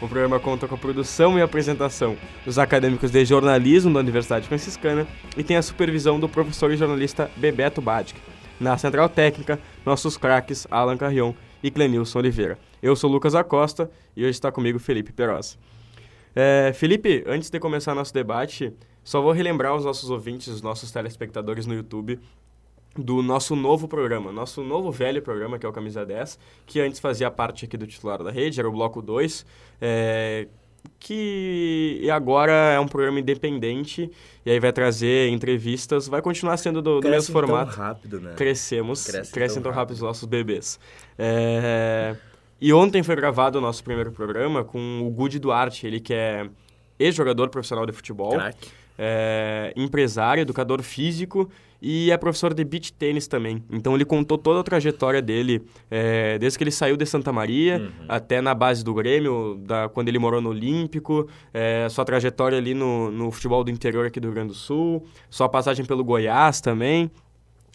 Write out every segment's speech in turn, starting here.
O programa conta com a produção e apresentação dos acadêmicos de jornalismo da Universidade Franciscana e tem a supervisão do professor e jornalista Bebeto Badic. Na central técnica, nossos craques Alan Carrion e Clenilson Oliveira. Eu sou Lucas Acosta e hoje está comigo Felipe Perosa. É, Felipe, antes de começar nosso debate, só vou relembrar os nossos ouvintes, os nossos telespectadores no YouTube, do nosso novo programa, nosso novo velho programa, que é o Camisa 10, que antes fazia parte aqui do titular da rede, era o Bloco 2, é, que agora é um programa independente e aí vai trazer entrevistas, vai continuar sendo do, do mesmo formato. Tão rápido, né? Crescemos, Crescem crescem, tão tão rápido os nossos bebês. É, e ontem foi gravado o nosso primeiro programa com o Gudi Duarte, ele que é ex-jogador profissional de futebol, Crack. É, empresário, educador físico e é professor de beach tênis também. Então ele contou toda a trajetória dele, é, desde que ele saiu de Santa Maria Uhum. até na base do Grêmio, da, quando ele morou no Olímpico, é, sua trajetória ali no, no futebol do interior aqui do Rio Grande do Sul, sua passagem pelo Goiás também.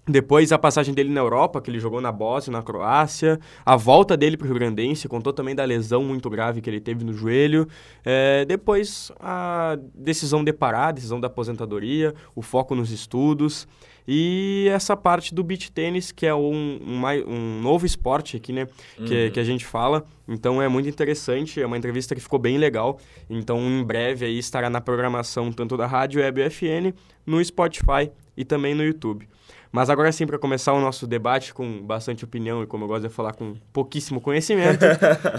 Depois a passagem dele na Europa, que ele jogou na Bósnia, na Croácia. A volta dele para o Rio Grandense, contou também da lesão muito grave que ele teve no joelho. É, depois a decisão de parar, a decisão da aposentadoria, o foco nos estudos. E essa parte do beach tênis, que é um, um, um novo esporte aqui, né? Que, que a gente fala. Então é muito interessante, é uma entrevista que ficou bem legal. Então em breve aí estará na programação tanto da Rádio Web FN, no Spotify e também no YouTube. Mas agora sim, para começar o nosso debate com bastante opinião e como eu gosto de falar com pouquíssimo conhecimento,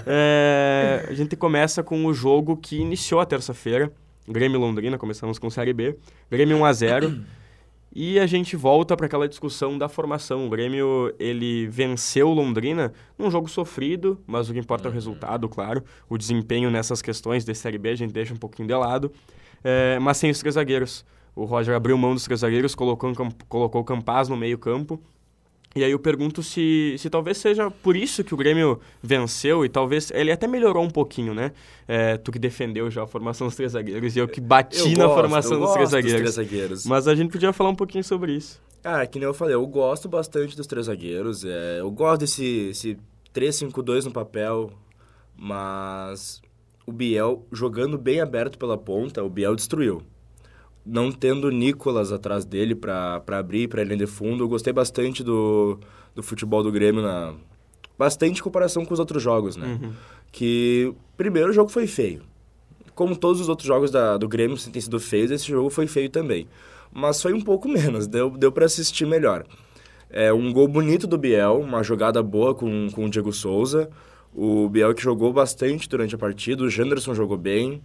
é, a gente começa com o jogo que iniciou a terça-feira, Grêmio Londrina, começamos com Série B, Grêmio 1 a 0 e a gente volta para aquela discussão da formação. O Grêmio, ele venceu Londrina num jogo sofrido, mas o que importa é o resultado, claro. O desempenho nessas questões de Série B a gente deixa um pouquinho de lado, é, mas sem os três zagueiros. O Roger abriu mão dos três zagueiros, colocou, colocou o Campaz no meio campo. E aí eu pergunto se, se talvez seja por isso que o Grêmio venceu e talvez ele até melhorou um pouquinho, né? É, tu que defendeu já a formação dos três zagueiros e eu que bati Eu na gosto, formação dos três zagueiros. três zagueiros. Mas a gente podia falar um pouquinho sobre isso. Ah, que nem eu falei, eu gosto bastante dos três zagueiros. É, eu gosto desse esse 3-5-2 no papel, mas o Biel jogando bem aberto pela ponta, o Biel destruiu. Não tendo Nicolas atrás dele pra abrir pra linha de fundo, eu gostei bastante do, do futebol do Grêmio na bastante em comparação com os outros jogos, né? Que primeiro o jogo foi feio. Como todos os outros jogos da, do Grêmio têm sido feios, esse jogo foi feio também. Mas foi um pouco menos, deu, deu para assistir melhor. É um gol bonito do Biel, uma jogada boa com, com o Diego Souza. O Biel que jogou bastante durante a partida, o Janderson jogou bem.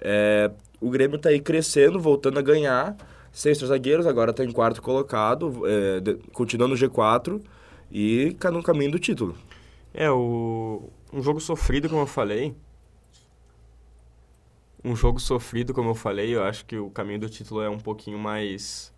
É, o Grêmio tá aí crescendo, voltando a ganhar. Seis zagueiros, agora tá em quarto colocado, é, de- continuando no G4 e tá no caminho do título. É, o... um jogo sofrido, como eu falei. Um jogo sofrido, como eu falei, eu acho que o caminho do título é um pouquinho mais.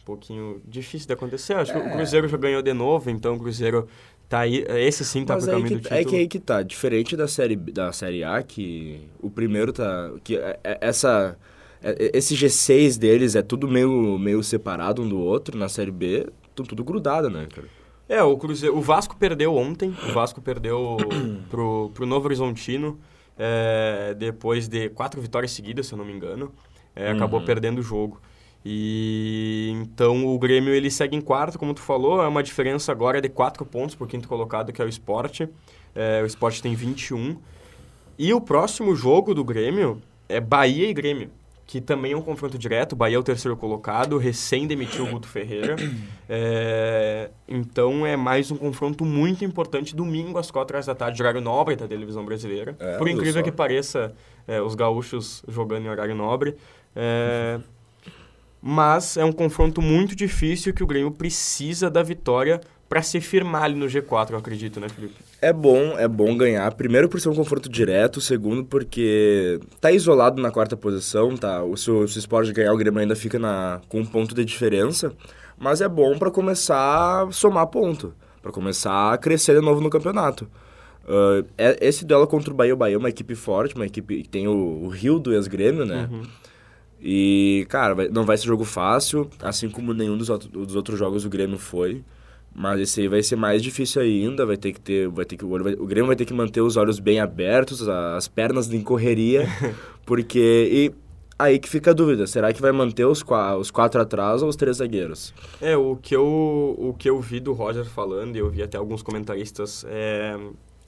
Um pouquinho difícil de acontecer. Eu acho que o Cruzeiro já ganhou de novo, então o Cruzeiro tá aí. Esse sim tá Mas pro caminho que, do título. é que aí que tá, diferente da série, da série A, que o primeiro tá... que é- é- essa, é- esse G6 deles é tudo meio, meio separado um do outro, na série B, tão tudo grudado, né, cara? É, o Cruzeiro, o Vasco perdeu ontem, o Vasco perdeu pro, pro Novo Horizontino, é, depois de quatro vitórias seguidas, se eu não me engano, é, acabou Uhum. perdendo o jogo. E então o Grêmio ele segue em quarto, como tu falou, é uma diferença agora de quatro pontos por quinto colocado, que é o Sport. É, o Sport tem 21. E o próximo jogo do Grêmio é Bahia e Grêmio, que também é um confronto direto. O Bahia é o terceiro colocado, recém demitiu o Guto Ferreira. É, então é mais um confronto muito importante domingo às quatro horas da tarde, horário nobre da televisão brasileira. É, Por incrível que pareça, é, os gaúchos jogando em horário nobre. É, mas é um confronto muito difícil que o Grêmio precisa da vitória para se firmar ali no G4, eu acredito, né, Felipe? É bom, é bom ganhar. Primeiro por ser um confronto direto, segundo porque tá isolado na quarta posição, tá? O se o, se o Sport ganhar, o Grêmio ainda fica na, com um ponto de diferença, mas é bom para começar a somar ponto, para começar a crescer de novo no campeonato. Uh, esse duelo contra o Bahia, o Bahia é uma equipe forte, uma equipe que tem o, o Rio do ex-Grêmio, né? Uhum. E, cara, vai, não vai ser jogo fácil, assim como nenhum dos, dos outros jogos do Grêmio foi. Mas esse aí vai ser mais difícil ainda, vai ter que ter, vai ter que o, o Grêmio vai ter que manter os olhos bem abertos, as pernas em correria, porque e aí que fica a dúvida, será que vai manter os, os quatro atrás ou os três zagueiros? É, o que eu o que eu vi do Roger falando, e eu vi até alguns comentaristas é,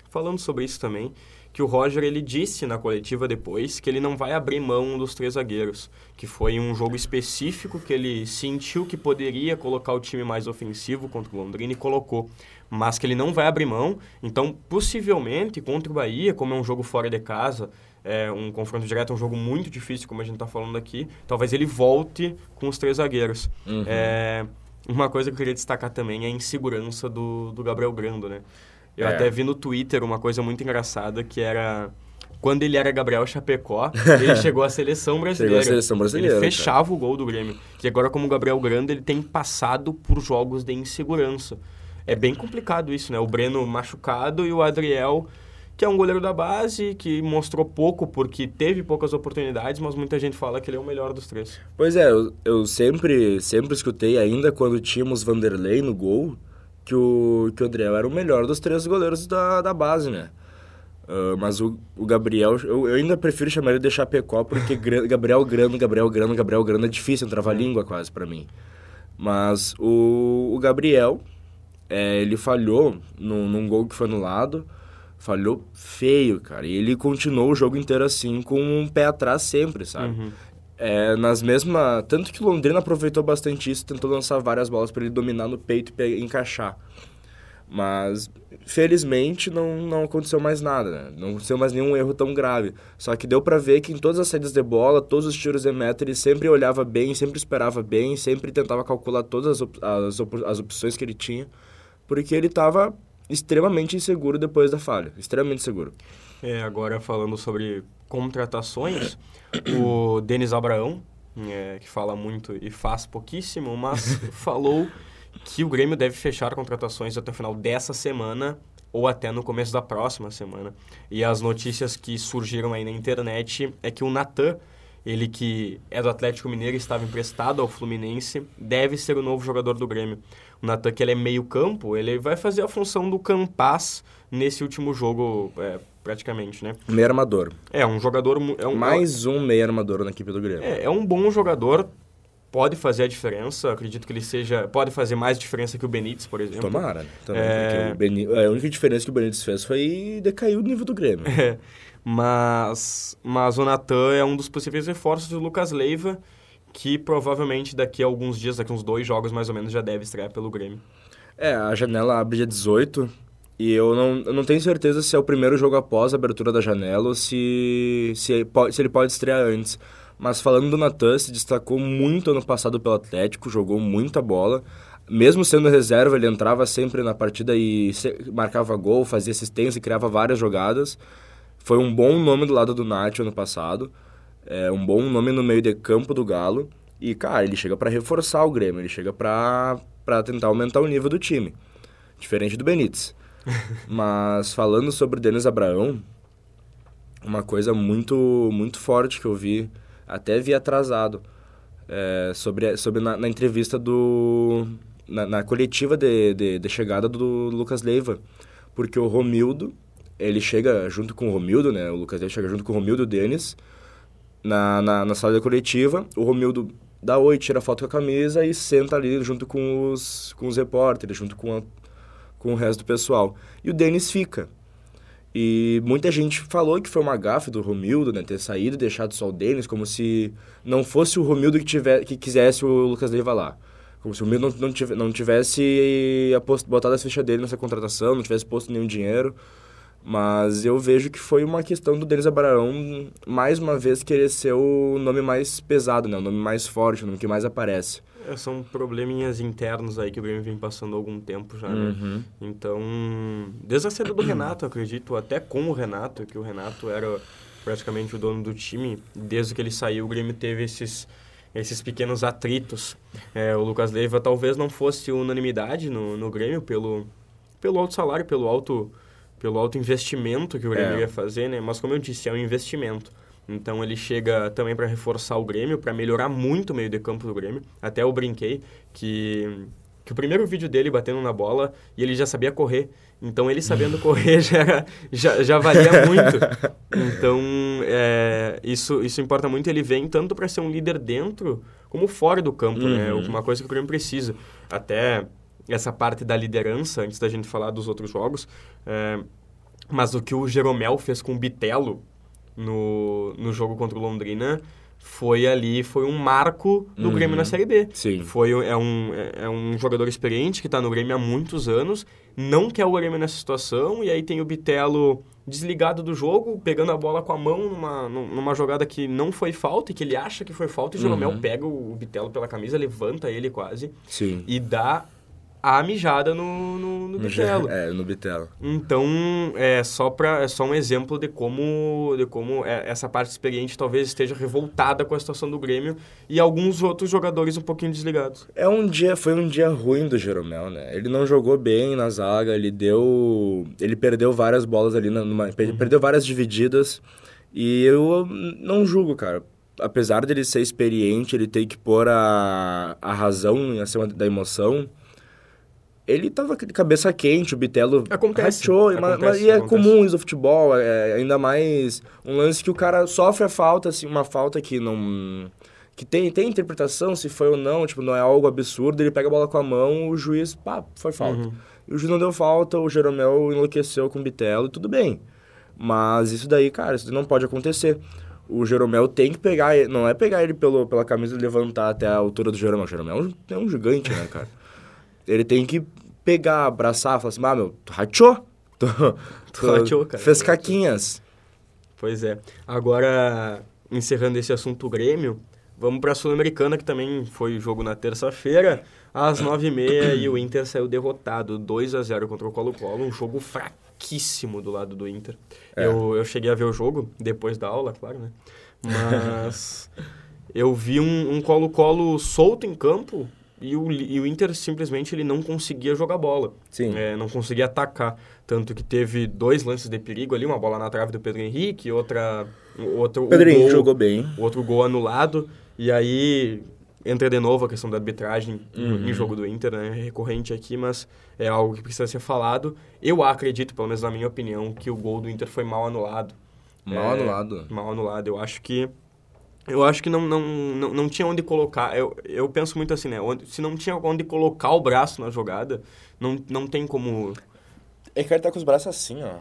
falando sobre isso também, que o Roger ele disse na coletiva depois que ele não vai abrir mão dos três zagueiros, que foi um jogo específico que ele sentiu que poderia colocar o time mais ofensivo contra o Londrina e colocou, mas que ele não vai abrir mão. Então, possivelmente contra o Bahia, como é um jogo fora de casa, é um confronto direto, é um jogo muito difícil, como a gente está falando aqui, talvez ele volte com os três zagueiros. Uhum. É, uma coisa que eu queria destacar também é a insegurança do, do Gabriel Grando, né? Eu é. até vi no Twitter uma coisa muito engraçada que era quando ele era Gabriel Chapecó, ele chegou à seleção brasileira. Chegou à seleção brasileira. Ele fechava cara. o gol do Grêmio. E agora, como Gabriel Grande, ele tem passado por jogos de insegurança. É bem complicado isso, né? O Breno machucado e o Adriel, que é um goleiro da base, que mostrou pouco porque teve poucas oportunidades, mas muita gente fala que ele é o melhor dos três. Pois é, eu, eu sempre, sempre escutei, ainda quando tínhamos Vanderlei no gol, que o, que o Adriel era o melhor dos três goleiros da, da base, né? Uh, mas o, o Gabriel, eu, eu, ainda prefiro chamar ele de Chapecó, porque Gabriel Grano, Gabriel Grano, Gabriel Grano é difícil, é um língua quase para mim. Mas o, o Gabriel, é, ele falhou num, num gol que foi anulado, falhou feio, cara. E ele continuou o jogo inteiro assim, com um pé atrás sempre, sabe? Uhum. É, nas mesmas. Tanto que Londrina aproveitou bastante isso, tentou lançar várias bolas para ele dominar no peito e encaixar. Mas, felizmente, não, não aconteceu mais nada, né? Não aconteceu mais nenhum erro tão grave. Só que deu para ver que em todas as saídas de bola, todos os tiros de meta, ele sempre olhava bem, sempre esperava bem, sempre tentava calcular todas as, op as, op as opções que ele tinha, porque ele estava extremamente inseguro depois da falha. Extremamente seguro. É, agora falando sobre contratações, o Denis Abraão, é, que fala muito e faz pouquíssimo, mas falou que o Grêmio deve fechar contratações até o final dessa semana ou até no começo da próxima semana. E as notícias que surgiram aí na internet é que o Natan, ele que é do Atlético Mineiro e estava emprestado ao Fluminense, deve ser o novo jogador do Grêmio. O Natan, que ele é meio campo, ele vai fazer a função do Campas nesse último jogo é, praticamente, né? Meio armador. É, um jogador... É um, Mais um meio armador na equipe do Grêmio. É, é um bom jogador, pode fazer a diferença, acredito que ele seja... Pode fazer mais diferença que o Benítez, por exemplo. Tomara, né? Também, é... Benítez, a única diferença que o Benítez fez foi decair o nível do Grêmio. É, mas, mas o Natan é um dos possíveis reforços do Lucas Leiva, que provavelmente daqui a alguns dias, daqui a uns dois jogos mais ou menos, já deve estrear pelo Grêmio. É, a janela abre dia 18, e eu não, eu não tenho certeza se é o primeiro jogo após a abertura da janela ou se, se, se ele pode estrear antes. Mas falando do Natan, se destacou muito ano passado pelo Atlético, jogou muita bola. Mesmo sendo reserva, ele entrava sempre na partida e marcava gol, fazia assistência e criava várias jogadas. Foi um bom nome do lado do Nath ano passado. É um bom nome no meio de campo do Galo. E, cara, ele chega para reforçar o Grêmio, ele chega para tentar aumentar o nível do time. Diferente do Benítez. Mas falando sobre o Denis Abraão, uma coisa muito, muito forte que eu vi, até vi atrasado, é, sobre, sobre na, na, entrevista do... Na, na coletiva de, de, de, chegada do Lucas Leiva. Porque o Romildo, ele chega junto com o Romildo, né? O Lucas Leiva chega junto com o Romildo e o Denis na, na, na sala da coletiva. O Romildo dá oi, tira foto com a camisa e senta ali junto com os, com os repórteres, junto com a, com o resto do pessoal. E o Denis fica. E muita gente falou que foi uma gafe do Romildo, né? Ter saído e deixado só o Denis, como se não fosse o Romildo que, tiver, que quisesse o Lucas Leiva lá. Como se o Romildo não, não, tivesse, não tivesse aposto, botado a ficha dele nessa contratação, não tivesse posto nenhum dinheiro. Mas eu vejo que foi uma questão do Denis Abraão, mais uma vez, querer ser o nome mais pesado, né? O nome mais forte, o nome que mais aparece. É, são probleminhas internos aí que o Grêmio vem passando há algum tempo já, né? Uhum. Então, desde a saída do Renato, acredito, até com o Renato, que o Renato era praticamente o dono do time, desde que ele saiu, o Grêmio teve esses, esses pequenos atritos. É, o Lucas Leiva talvez não fosse unanimidade no, no Grêmio pelo, pelo alto salário, pelo alto, pelo alto investimento que o Grêmio É. ia fazer, né? Mas como eu disse, é um investimento. Então ele chega também para reforçar o Grêmio, para melhorar muito o meio de campo do Grêmio. Até eu brinquei que, que o primeiro vídeo dele batendo na bola e ele já sabia correr. Então ele sabendo correr já, era- já, já valia muito. Então é, isso, isso importa muito. Ele vem tanto para ser um líder dentro como fora do campo, né? Uhum. Uma coisa que o Grêmio precisa. Até essa parte da liderança, antes da gente falar dos outros jogos, é, mas o que o Jeromel fez com o Bitelo no, no jogo contra o Londrina foi ali, foi um marco do Uhum. Grêmio na Série B. Sim. Foi, é, um, é- é um jogador experiente que está no Grêmio há muitos anos, não quer o Grêmio nessa situação, e aí tem o Bitelo desligado do jogo, pegando a bola com a mão numa, num- numa jogada que não foi falta, e que ele acha que foi falta, e o Jeromel Uhum. pega o, o Bitelo pela camisa, levanta ele quase, Sim. e dá a mijada no, no, no Bitelo. É, no Bitelo. Então, é só, pra, é só um exemplo de como, de como é, essa parte experiente talvez esteja revoltada com a situação do Grêmio e alguns outros jogadores um pouquinho desligados. É um dia, foi um dia ruim do Jeromel, né? Ele não jogou bem na zaga, ele deu, ele perdeu várias bolas ali na- numa, per- perdeu várias divididas e eu não julgo, cara. Apesar dele ser experiente, ele tem que pôr a, a razão acima da emoção. Ele tava de cabeça quente, o Bitelo Acontece, rachou, mas- mas- acontece, e é comum isso do futebol, é, ainda mais um lance que o cara sofre a falta, assim, uma falta que não que tem, tem interpretação se foi ou não, tipo, não é algo absurdo, ele pega a bola com a mão, o juiz, pá, foi falta. Uhum. E o juiz não deu falta, o Jeromel enlouqueceu com o Bitelo, tudo bem. Mas isso daí, cara, isso não pode acontecer. O Jeromel tem que pegar, não é pegar ele pelo, pela camisa e levantar até a altura do Jeromel. O Jeromel é um, é um gigante, né, cara? Ele tem que pegar, abraçar, falar assim, ah, meu, tu rachou? Tu, tu rachou, cara. Fez caquinhas. Pois é. Agora, encerrando esse assunto Grêmio, vamos para a Sul-Americana, que também foi jogo na terça-feira, às 9h30, e o Inter saiu derrotado, 2 a 0 contra o Colo-Colo, um jogo fraquíssimo do lado do Inter. É. Eu, eu cheguei a ver o jogo, depois da aula, claro, né? Mas eu vi um um Colo-Colo solto em campo, e o, e o Inter simplesmente ele não conseguia jogar bola. Sim. É, não conseguia atacar. Tanto que teve dois lances de perigo ali, uma bola na trave do Pedro Henrique, outra. Outro, O Pedrinho gol, jogou bem. outro gol anulado. E aí entra de novo a questão da arbitragem Uhum. em jogo do Inter, né? É recorrente aqui, mas é algo que precisa ser falado. Eu acredito, pelo menos na minha opinião, que o gol do Inter foi mal anulado. Mal É, anulado. Mal anulado. Eu acho que. Eu acho que não, não, não, não tinha onde colocar. Eu, eu penso muito assim, né? Onde, se não tinha onde colocar o braço na jogada, não, não tem como. É que ele tá com os braços assim, ó.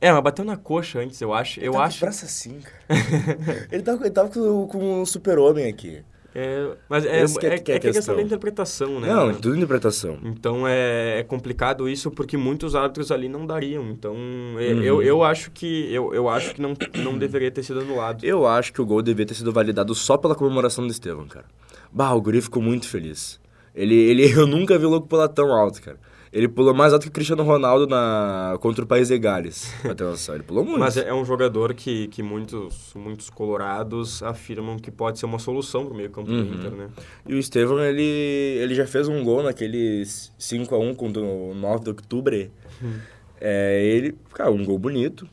É, mas bateu na coxa antes, eu acho. Eu tá Com acho. os braços assim, cara. ele, tava, ele tava com, com o super-homem aqui. É, mas é, que é- é, que é é questão questão. da interpretação, né? Não, é tudo interpretação. Então é, é complicado isso porque muitos árbitros ali não dariam. Então é, Uhum. eu, eu acho que eu, eu acho que não, não deveria ter sido anulado. Eu acho que o gol devia ter sido validado só pela comemoração do Estevam, cara. Bah, o guri ficou muito feliz. Ele, ele, eu nunca vi o louco pular tão alto, cara. Ele pulou mais alto que o Cristiano Ronaldo na, contra o País de Gales, noção. Ele pulou muito. Mas é, é um jogador que, que muitos, muitos colorados afirmam que pode ser uma solução pro meio campo Uhum. do Inter, né? E o Estevam, ele, ele já fez um gol naquele 5x1 contra o 9 de outubro. É, ele, cara, um gol bonito.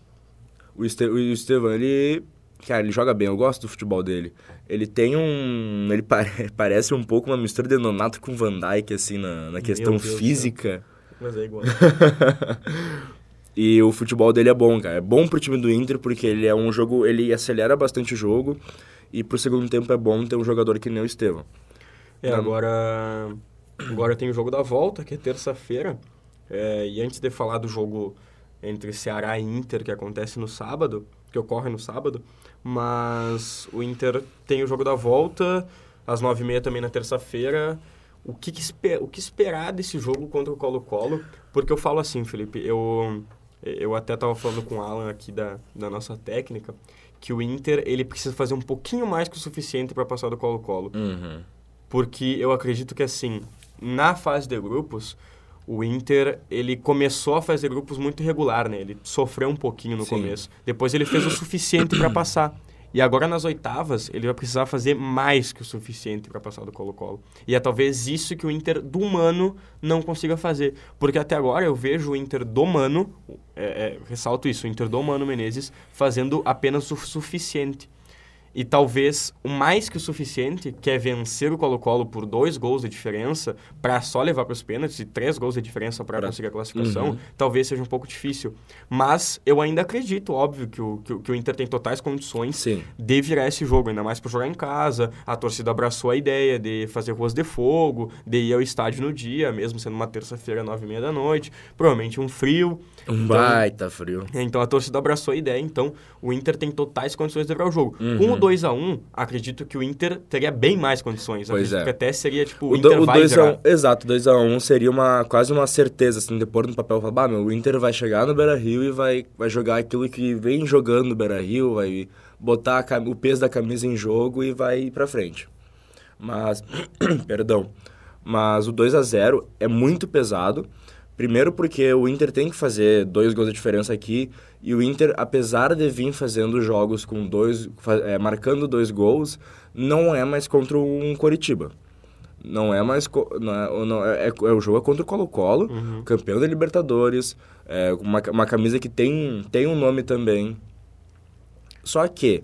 O, Este, o Estevam, ele, cara, ele joga bem, eu gosto do futebol dele. Ele tem um, ele pare- parece um pouco uma mistura de Nonato com Van Dijk, assim, na, na questão física. Mas é igual. E o futebol dele é bom, cara. É bom pro time do Inter, porque ele é um jogo, ele acelera bastante o jogo. E pro segundo tempo é bom ter um jogador que nem o Estevam. É, Não. agora, agora tem o jogo da volta, que é terça-feira. É, e antes de falar do jogo entre Ceará e Inter, que acontece no sábado, que ocorre no sábado, mas o Inter tem o jogo da volta, às nove e meia também na terça-feira. O que, que o que esperar desse jogo contra o Colo-Colo? Porque eu falo assim, Felipe, eu, eu até estava falando com o Alan aqui da, da nossa técnica, que o Inter ele precisa fazer um pouquinho mais que o suficiente para passar do Colo-Colo. Uhum. Porque eu acredito que, assim, na fase de grupos, o Inter, ele começou a fazer grupos muito irregular, né? Ele sofreu um pouquinho no Sim. começo. Depois ele fez o suficiente para passar. E agora nas oitavas, ele vai precisar fazer mais que o suficiente para passar do Colo-Colo. E é talvez isso que o Inter do Mano não consiga fazer. Porque até agora eu vejo o Inter do Mano, é, é, ressalto isso, o Inter do Mano Menezes fazendo apenas o suficiente. E talvez o mais que o suficiente, que é vencer o Colo-Colo por dois gols de diferença, para só levar para os pênaltis e três gols de diferença para conseguir a classificação, Uhum. talvez seja um pouco difícil. Mas eu ainda acredito, óbvio, que o, que, que o Inter tem totais condições Sim. de virar esse jogo, ainda mais para jogar em casa. A torcida abraçou a ideia de fazer ruas de fogo, de ir ao estádio no dia, mesmo sendo uma terça-feira, nove e meia da noite. Provavelmente um frio. Um baita frio. Então a torcida abraçou a ideia, então o Inter tem totais condições de virar o jogo. Uhum. Com o 2x1, acredito que o Inter teria bem mais condições. Pois acredito é. que até seria tipo, o, O, Inter do- o vai 2 a virar. 1, exato, 2 a 1 seria uma quase uma certeza assim, de pôr no papel, falar, bah, meu, o Inter vai chegar no Beira-Rio e vai vai jogar aquilo que vem jogando no Beira-Rio, vai botar cam- o peso da camisa em jogo e vai ir pra frente. Mas perdão. Mas o 2 a 0 é muito pesado. Primeiro porque o Inter tem que fazer dois gols de diferença aqui e o Inter, apesar de vir fazendo jogos com dois, é, marcando dois gols, não é mais contra um Coritiba. Não é mais. Não é, não é, é- é o jogo é contra o Colo-Colo, Uhum. campeão da Libertadores, é, uma, uma camisa que tem, tem um nome também. Só que.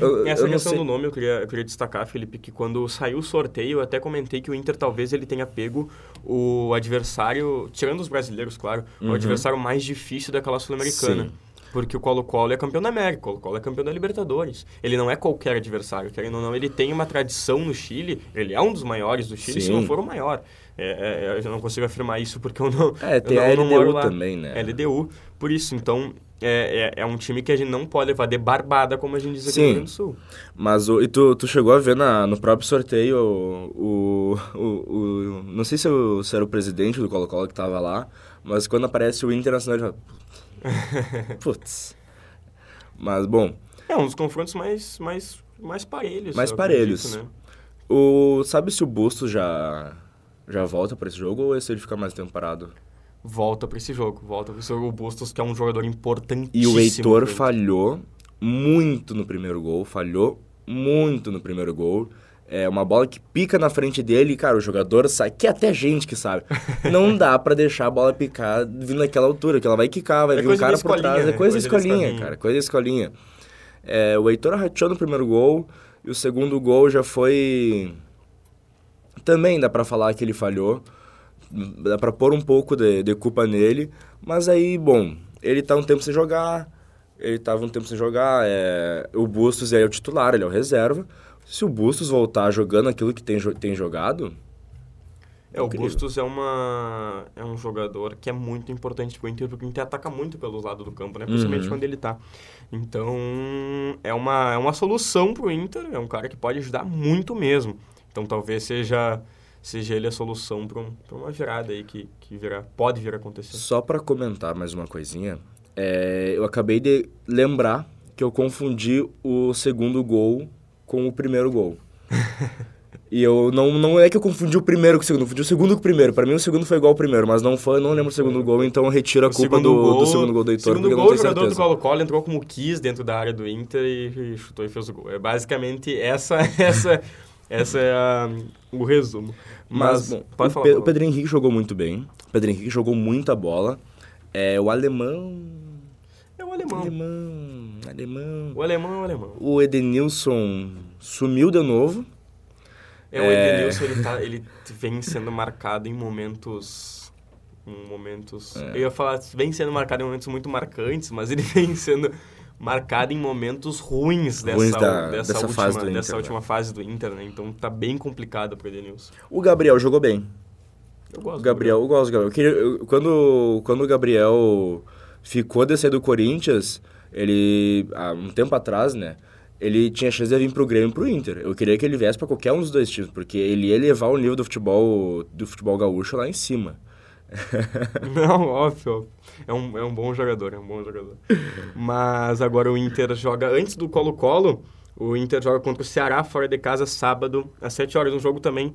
Eu- Essa eu questão do nome eu queria, eu queria destacar, Felipe, que quando saiu o sorteio, eu até comentei que o Inter talvez ele tenha pego o adversário, tirando os brasileiros, claro, Uhum. o adversário mais difícil daquela Sul-Americana. Porque o Colo-Colo é campeão da América, o Colo-Colo é campeão da Libertadores. Ele não é qualquer adversário, querendo ou não, ele tem uma tradição no Chile, ele é um dos maiores do Chile, se Sim. não for o maior. É, é, eu já não consigo afirmar isso porque eu não. É, tem eu não, a eu LDU lá. também, né? LDU. Por isso, então, é, é, é um time que a gente não pode levar de barbada, como a gente diz aqui Sim. no Rio Grande do Sul. Mas o, e tu, tu chegou a ver na, no próprio sorteio o, o, o, o- Não sei se, eu, se era o presidente do Colo-Colo que tava lá, mas quando aparece o Internacional. já- Putz. Mas, bom, É um dos confrontos mais, mais, mais parelhos. Mais parelhos. acredito, né? o, sabe se o Bustos já, já volta pra esse jogo ou se ele fica mais tempo parado? Volta pra esse jogo, volta jogo. O Bustos, que é um jogador importantíssimo. E o Heitor falhou muito no primeiro gol, falhou muito no primeiro gol. É uma bola que pica na frente dele, e, cara, o jogador sabe, que é até gente que sabe. Não dá pra deixar a bola picar vindo naquela altura, que ela vai quicar, vai É vir um cara por trás. É né? coisa Coisa escolinha, cara, coisa escolinha. É, o Heitor rateou no primeiro gol, e o segundo gol já foi... Também dá pra falar que ele falhou, dá pra pôr um pouco de, de culpa nele, mas aí, bom, ele tá um tempo sem jogar, ele tava um tempo sem jogar, é, o Bustos é o titular, ele é o reserva. Se o Bustos voltar jogando aquilo que tem, tem jogado, É, o Incrível. Bustos é, uma, é um jogador que é muito importante pro Inter, porque o Inter ataca muito pelos lados do campo, né? Principalmente Uhum. quando ele tá. Então, é uma, é uma solução pro Inter, é um cara que pode ajudar muito mesmo. Então, talvez seja, seja ele a solução pra, um, uma virada aí que, que virá, pode vir a acontecer. só pra comentar mais uma coisinha, é, eu acabei de lembrar que eu confundi o segundo gol com o primeiro gol. E eu não, não é que eu confundi o primeiro com o segundo, eu confundi o segundo com o primeiro. Pra mim o segundo foi igual ao primeiro, mas não foi, eu não lembro o segundo gol, então eu retiro a O culpa do, gol- do segundo gol do Heitor, segundo porque eu gol, não o tenho jogador do certeza. Colo-Colo entrou como quis dentro da área do Inter e, e chutou e fez o gol. É basicamente essa, essa, essa é a- o resumo. Mas, Mas, bom, pode o, falar. Pe- o. Pedro Henrique jogou muito bem. O Pedro Henrique jogou muita bola. É, o alemão... É o alemão. Alemão... Alemão... O alemão é o alemão. O Edenilson sumiu de novo. É, o É. Edenilson, ele, tá, ele vem sendo marcado em momentos... Momentos... É. Eu ia falar, vem sendo marcado em momentos muito marcantes, mas ele vem sendo marcado em momentos ruins dessa, Ruins da- dessa, dessa última, fase do dessa Inter, última fase do Inter, né? Então tá bem complicado pro Edenilson. O Gabriel jogou bem. Eu gosto O do Gabriel, eu gosto do Gabriel. Eu queria- eu- quando, quando o Gabriel ficou de sair do Corinthians, ele, há um tempo atrás, né? Ele tinha chance de vir pro Grêmio e pro Inter. Eu queria que ele viesse pra qualquer um dos dois times, porque ele ia levar o nível do futebol, do futebol gaúcho lá em cima. Não, óbvio. É um, é um bom jogador, é um bom jogador. Mas agora o Inter joga antes do Colo-Colo. O Inter joga contra o Ceará fora de casa sábado às 7 horas. Um jogo também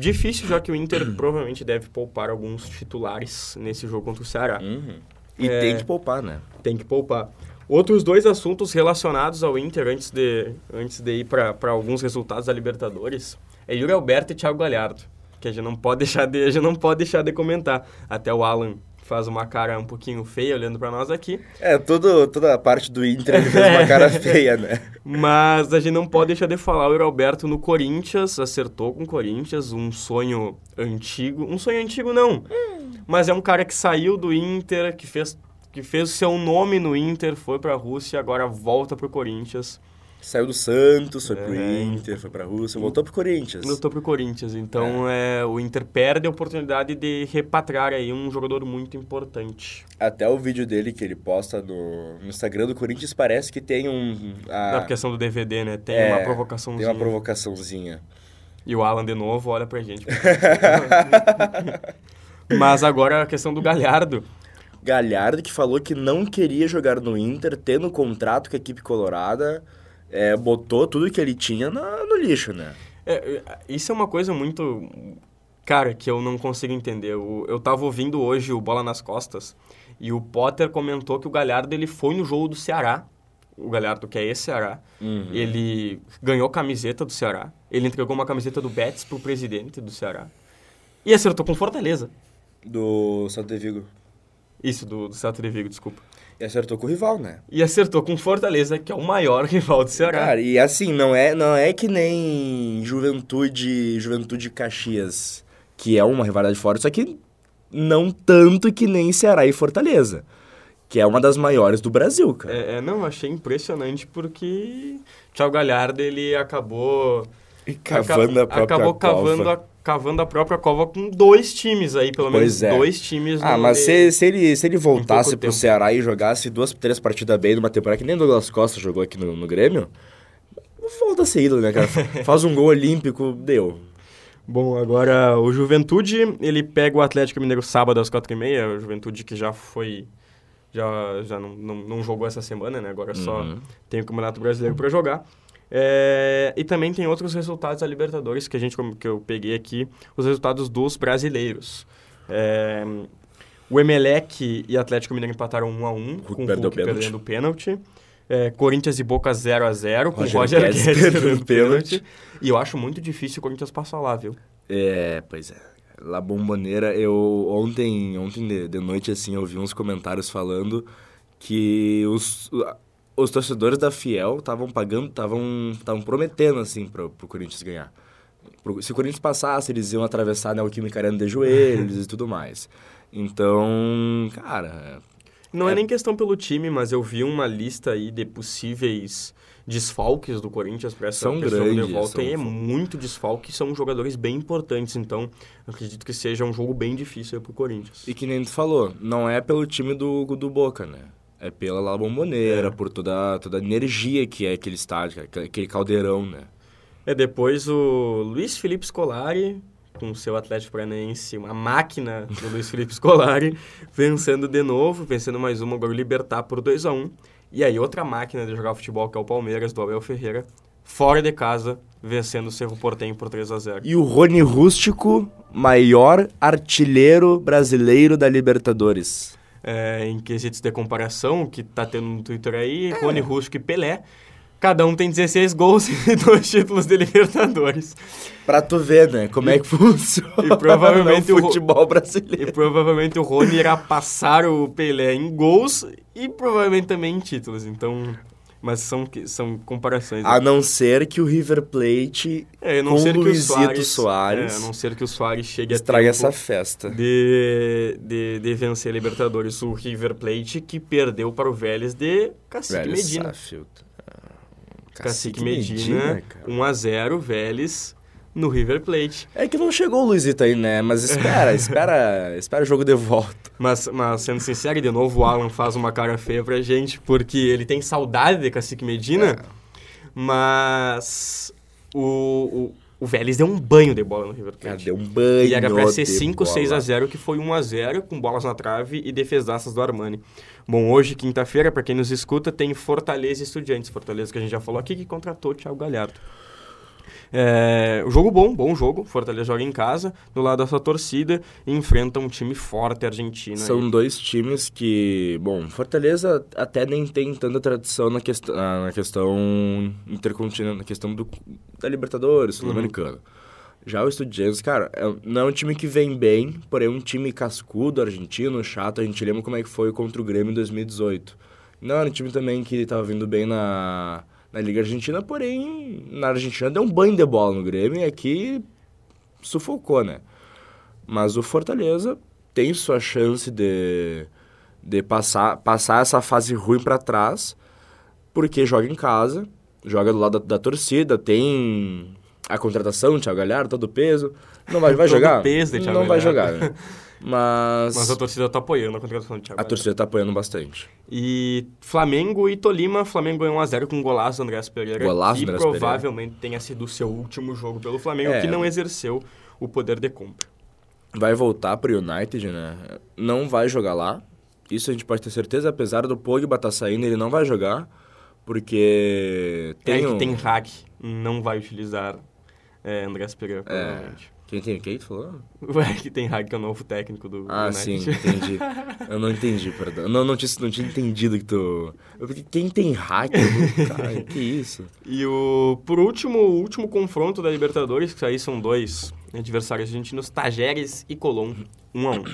difícil, já que o Inter provavelmente deve poupar alguns titulares nesse jogo contra o Ceará. Uhum. E É. tem que poupar, né? Tem que poupar. Outros dois assuntos relacionados ao Inter antes de, antes de ir para alguns resultados da Libertadores é Yuri Alberto e Thiago Galhardo, que a gente não pode deixar de, a gente não pode deixar de comentar. Até o Alan faz uma cara um pouquinho feia olhando para nós aqui, É, todo, toda a parte do Inter ele fez uma cara feia, né? mas a gente não pode deixar de falar o Alberto no Corinthians, acertou com o Corinthians, um sonho antigo, um sonho antigo não, mas é um cara que saiu do Inter, que fez que fez o seu nome no Inter, foi pra Rússia, agora volta pro Corinthians. Saiu do Santos, foi pro É. Inter, foi pra Rússia, voltou pro Corinthians. Lutou pro Corinthians, então é. o Inter perde a oportunidade de repatriar aí um jogador muito importante. Até o vídeo dele que ele posta no, no Instagram do Corinthians parece que tem um... A, Na questão do DVD, né? Tem é, uma provocaçãozinha. Tem uma provocaçãozinha. E o Alan de novo olha pra gente. Mas agora a questão do Galhardo. Galhardo que falou que não queria jogar no Inter, tendo contrato com a equipe colorada, é, botou tudo que ele tinha na- no lixo, né? É, é, isso é uma coisa muito. Cara, que eu não consigo entender. Eu, eu tava ouvindo hoje o Bola nas Costas e o Potter comentou que o Galhardo ele foi no jogo do Ceará. O Galhardo, que é esse Ceará, ele ganhou camiseta do Ceará. Ele entregou uma camiseta do Betis pro presidente do Ceará. E acertou com Fortaleza. Do Santo de Vigo. Isso, do, do Celta de Vigo, desculpa. E acertou com o rival, né? E acertou com Fortaleza, que é o maior rival do Ceará. Cara, e assim, não é, não é que nem Juventude, Juventude Caxias, que é uma rivalidade forte, só que não tanto que nem Ceará e Fortaleza, que é uma das maiores do Brasil, cara. É, é, não, achei impressionante porque Thiago Galhardo, ele acabou... E cavando a própria acabou cavando cova. a, cavando a própria cova com dois times aí, pelo Pois menos é. dois times. Ah, mas se, se ele, se ele voltasse pro tempo. Ceará e jogasse duas, três partidas bem numa temporada, que nem o Douglas Costa jogou aqui no, no Grêmio, volta a ser ídolo, né, cara? Faz um gol olímpico, deu. Bom, agora o Juventude, ele pega o Atlético Mineiro sábado às quatro e meia, o Juventude que já foi... Já, já não, não, não jogou essa semana, né? Agora só Uhum. tem o Campeonato Brasileiro para jogar. É, e também tem outros resultados da Libertadores que a gente que eu peguei aqui, os resultados dos brasileiros. É, o Emelec e Atlético Mineiro empataram 1 a 1 Hulk com o Hulk perdendo o pênalti. É, Corinthians e Boca 0 a 0 com o Roger Roger Guedes perdendo pênalti. E eu acho muito difícil o Corinthians passar lá, viu? É, pois é. La Bomboneira, eu ontem, ontem de, de noite, assim, eu vi uns comentários falando que os, os torcedores da Fiel estavam pagando, estavam estavam prometendo, assim, pro, pro Corinthians ganhar. Pro- se o Corinthians passasse, eles iam atravessar a Neoquímica Arena de joelhos e tudo mais. Então, cara, Não é. É. nem questão pelo time, mas eu vi uma lista aí de possíveis desfalques do Corinthians para essa São grandes, de volta. são- E é muito desfalque, são jogadores bem importantes, então acredito que seja um jogo bem difícil aí pro Corinthians. E que nem tu falou, não é pelo time do, do Boca, né? É pela La Bomboneira, É. por toda, toda a energia que é aquele estádio, aquele- aquele caldeirão, né? É depois o Luiz Felipe Scolari, com o seu Atlético Paranaense, uma máquina do Luiz Felipe Scolari, vencendo de novo, vencendo mais uma, agora o Libertar por 2 a 1 E aí outra máquina de jogar futebol, que é o Palmeiras, do Abel Ferreira, fora de casa, vencendo o Cerro Portenho por 3 a 0 E o Rony Rústico, maior artilheiro brasileiro da Libertadores. É, em quesitos de comparação, que tá tendo no Twitter aí, Rony Rústico e Pelé. Cada um tem 16 gols e dois títulos de Libertadores. Pra tu ver, né? Como é que funciona E provavelmente o futebol E brasileiro. provavelmente o Rony irá passar o Pelé em gols e provavelmente também em títulos. Então, mas são, são comparações. né? A não ser que o River Plate É, não com ser que o Luizito Soares, Soares é, a não ser que o Soares chegue estrague a essa festa. de, de, de vencer a Libertadores. O River Plate que perdeu para o Vélez de Cacique Velho Medina. Saffield. Ah, Cacique Medina, 1x0 Vélez no River Plate. É que não chegou o Luizito aí, né? Mas espera, espera, espera o jogo de volta. Mas, mas sendo sincero, de novo o Alan faz uma cara feia pra gente, porque ele tem saudade de Cacique Medina, É. mas o, o Vélez deu um banho de bola no River Plate. Cara, deu um banho E era pra ser de 5, bola. 6 a 0 que foi 1 a 0 com bolas na trave e defesaças do Armani. Bom, hoje, quinta-feira, pra quem nos escuta, tem Fortaleza e Estudiantes. Fortaleza que a gente já falou aqui, que contratou o Thiago Galhardo. É, o jogo bom, bom jogo. Fortaleza joga em casa, do lado da sua torcida, e enfrenta um time forte argentino. aí. São dois times que, bom, Fortaleza até nem tem tanta tradição na, quest na questão intercontinental, na questão do, da Libertadores, Sul-Americana. Já o Estudiantes, cara, é, não é um time que vem bem, porém é um time cascudo, argentino, chato. A gente lembra como é que foi contra o Grêmio em 2018. Não era um time também que tava vindo bem na, na Liga Argentina, porém na Argentina deu um banho de bola no Grêmio e aqui sufocou, né? Mas o Fortaleza tem sua chance de, de passar, passar essa fase ruim para trás, porque joga em casa, joga do lado da, da torcida, tem a contratação, Thiago Galhardo, todo o peso. Não vai, vai Todo jogar? peso de Thiago Não vai Galhardo. jogar, né? Mas, Mas a torcida tá apoiando a contratação do Thiago a torcida tá apoiando bastante. E Flamengo e Tolima, Flamengo ganhou 1x0 com um golaço do Andrés Pereira. Golaço que do Andrés Pereira. provavelmente tenha sido o seu último jogo pelo Flamengo, É. que não exerceu o poder de compra. Vai voltar pro United, né? Não vai jogar lá. Isso a gente pode ter certeza, apesar do Pogba tá saindo, ele não vai jogar, porque Tem tem que um... tem hack, não vai utilizar é, Andrés Pereira, É, quem tem o que tu falou? O Eric tem hack, que é o novo técnico do Ah, United. sim, entendi. Eu não entendi, perdão. Não, não, tinha, não tinha entendido que tu... Eu fiquei, quem tem hack? Eu- Cara, que isso? E o, por último, o último confronto da Libertadores, que aí são dois adversários argentinos, Tajeres e Colón, um a um.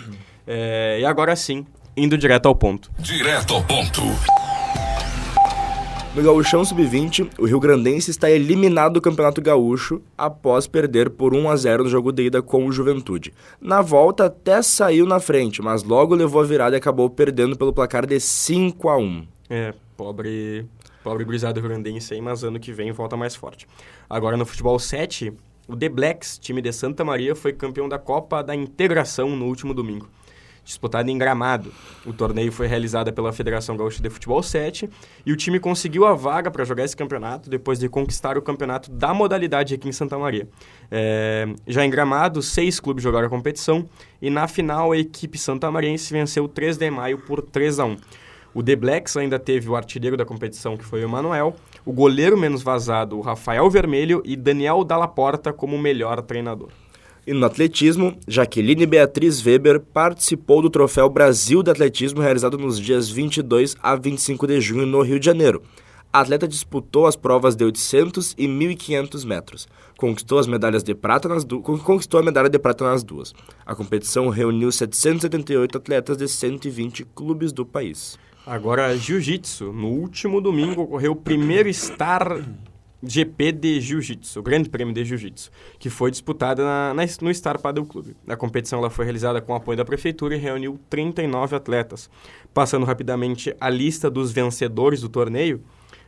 É, e agora sim, indo direto ao ponto. Direto ao ponto. No Gauchão Sub-20, o Rio Grandense está eliminado do Campeonato Gaúcho após perder por 1 a 0 no jogo de ida com o Juventude. Na volta até saiu na frente, mas logo levou a virada e acabou perdendo pelo placar de 5 a 1. É, pobre, pobre gurizada grandense aí, mas ano que vem volta mais forte. Agora no futebol 7, o The Blacks, time de Santa Maria, foi campeão da Copa da Integração no último domingo. Disputado em Gramado. O torneio foi realizado pela Federação Gaúcha de Futebol 7 e o time conseguiu a vaga para jogar esse campeonato depois de conquistar o campeonato da modalidade aqui em Santa Maria. É, já em Gramado, seis clubes jogaram a competição e na final a equipe santamariense venceu o 3 de maio por 3 a 1. O The Blacks ainda teve o artilheiro da competição, que foi o Manuel, o goleiro menos vazado, o Rafael Vermelho, e Daniel Dalla Porta como melhor treinador. E no atletismo, Jaqueline Beatriz Weber participou do Troféu Brasil de Atletismo realizado nos dias 22 a 25 de junho no Rio de Janeiro. A atleta disputou as provas de 800 e 1.500 metros. Conquistou as medalhas de prata nas du... con- conquistou a medalha de prata nas duas. A competição reuniu 778 atletas de 120 clubes do país. Agora, Jiu-Jitsu. No último domingo ocorreu o primeiro Star GP de Jiu-Jitsu, o Grande Prêmio de Jiu-Jitsu, que foi disputado na, na- no Star Paddle Club. A competição ela foi realizada com o apoio da prefeitura e reuniu 39 atletas. Passando rapidamente a lista dos vencedores do torneio,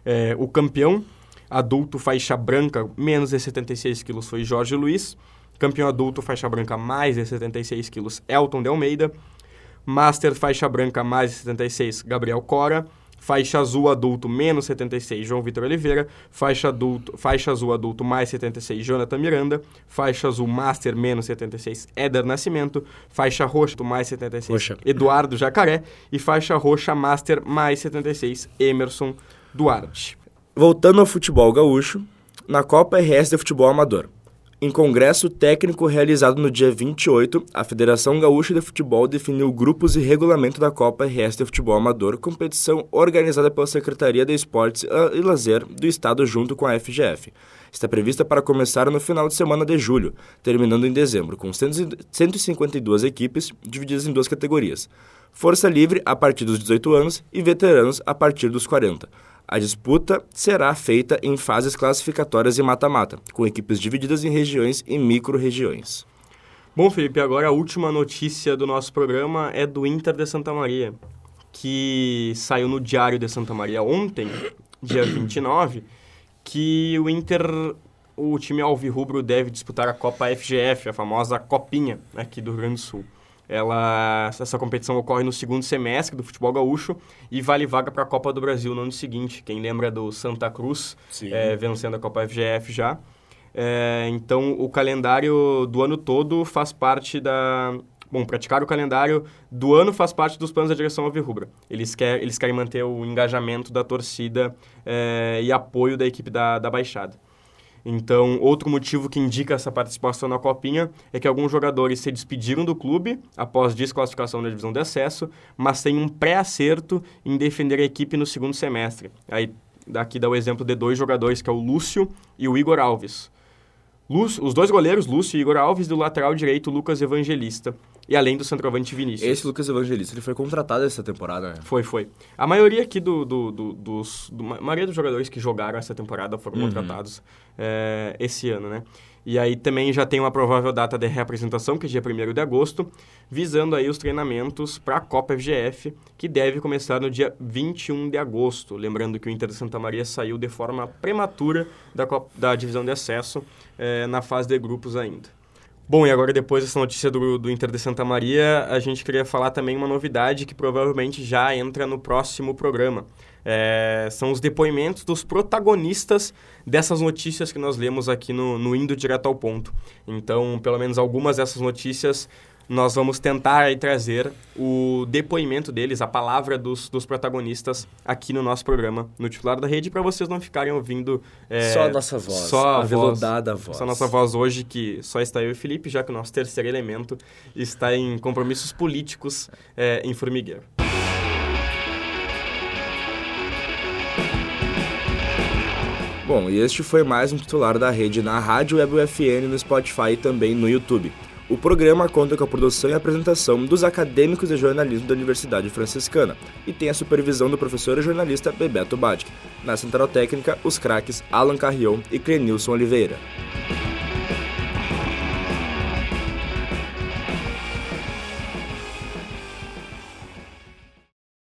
é, o campeão adulto faixa branca, menos de 76 quilos, foi Jorge Luiz. Campeão adulto faixa branca, mais de 76 quilos, Elton de Almeida. Master faixa branca mais de 76, Gabriel Cora. Faixa azul adulto menos 76, João Vitor Oliveira. Faixa, adulto, faixa azul adulto mais 76, Jonathan Miranda. Faixa azul master menos 76, Éder Nascimento. Faixa roxa mais 76, Roxa. Eduardo Jacaré. E faixa roxa master mais 76, Emerson Duarte. Voltando ao futebol gaúcho, na Copa RS de Futebol Amador. Em congresso técnico realizado no dia 28, a Federação Gaúcha de Futebol definiu grupos e regulamento da Copa RS de Futebol Amador, competição organizada pela Secretaria de Esportes e Lazer do Estado junto com a FGF. Está prevista para começar no final de semana de julho, terminando em dezembro, com 100 152 equipes divididas em duas categorias. Força Livre a partir dos 18 anos e veteranos a partir dos 40. A disputa será feita em fases classificatórias e mata-mata, com equipes divididas em regiões e micro-regiões. Bom, Felipe, agora a última notícia do nosso programa é do Inter de Santa Maria, que saiu no Diário de Santa Maria ontem, dia 29, que o Inter, o time alvirrubro deve disputar a Copa FGF, a famosa Copinha aqui do Rio Grande do Sul. Ela, essa competição ocorre no segundo semestre do futebol gaúcho e vale vaga para a Copa do Brasil no ano seguinte. Quem lembra do Santa Cruz é, vencendo a Copa FGF já. É, então, o calendário do ano todo faz parte da... Bom, praticar o calendário do ano faz parte dos planos da direção alvirrubra. Eles, quer, eles querem manter o engajamento da torcida é, e apoio da equipe da, da Baixada. Então, outro motivo que indica essa participação na Copinha é que alguns jogadores se despediram do clube após desclassificação da divisão de acesso, mas têm um pré-acerto em defender a equipe no segundo semestre. Aí, daqui dá o exemplo de dois jogadores, que é o Lúcio e o Igor Alves. Lúcio, os dois goleiros, Lúcio e Igor Alves, do lateral direito, Lucas Evangelista. E além do centroavante Vinícius. Esse Lucas Evangelista, ele foi contratado essa temporada, né? Foi, foi. A maioria aqui do, do, do dos... Do, a maioria dos jogadores que jogaram essa temporada foram uhum. contratados é, esse ano, né? E aí também já tem uma provável data de reapresentação, que é dia 1 de agosto, visando aí os treinamentos para a Copa FGF, que deve começar no dia 21 de agosto. Lembrando que o Inter de Santa Maria saiu de forma prematura da, Copa, da divisão de acesso é, na fase de grupos ainda. Bom, e agora depois dessa notícia do, do Inter de Santa Maria, a gente queria falar também uma novidade que provavelmente já entra no próximo programa. É, são os depoimentos dos protagonistas dessas notícias que nós lemos aqui no, no Indo Direto ao Ponto. Então, pelo menos algumas dessas notícias nós vamos tentar trazer o depoimento deles, a palavra dos, dos protagonistas aqui no nosso programa, no titular da rede, para vocês não ficarem ouvindo... É, só a nossa voz, só a veludada voz. Só a nossa voz hoje, que só está eu e Felipe, já que o nosso terceiro elemento está em compromissos políticos é, em Formigueiro. Bom, e este foi mais um titular da rede na Rádio Web UFN, no Spotify e também no YouTube. O programa conta com a produção e apresentação dos acadêmicos de jornalismo da Universidade Franciscana e tem a supervisão do professor e jornalista Bebeto Badic. Na central técnica, os craques Alan Carrion e Clenilson Oliveira.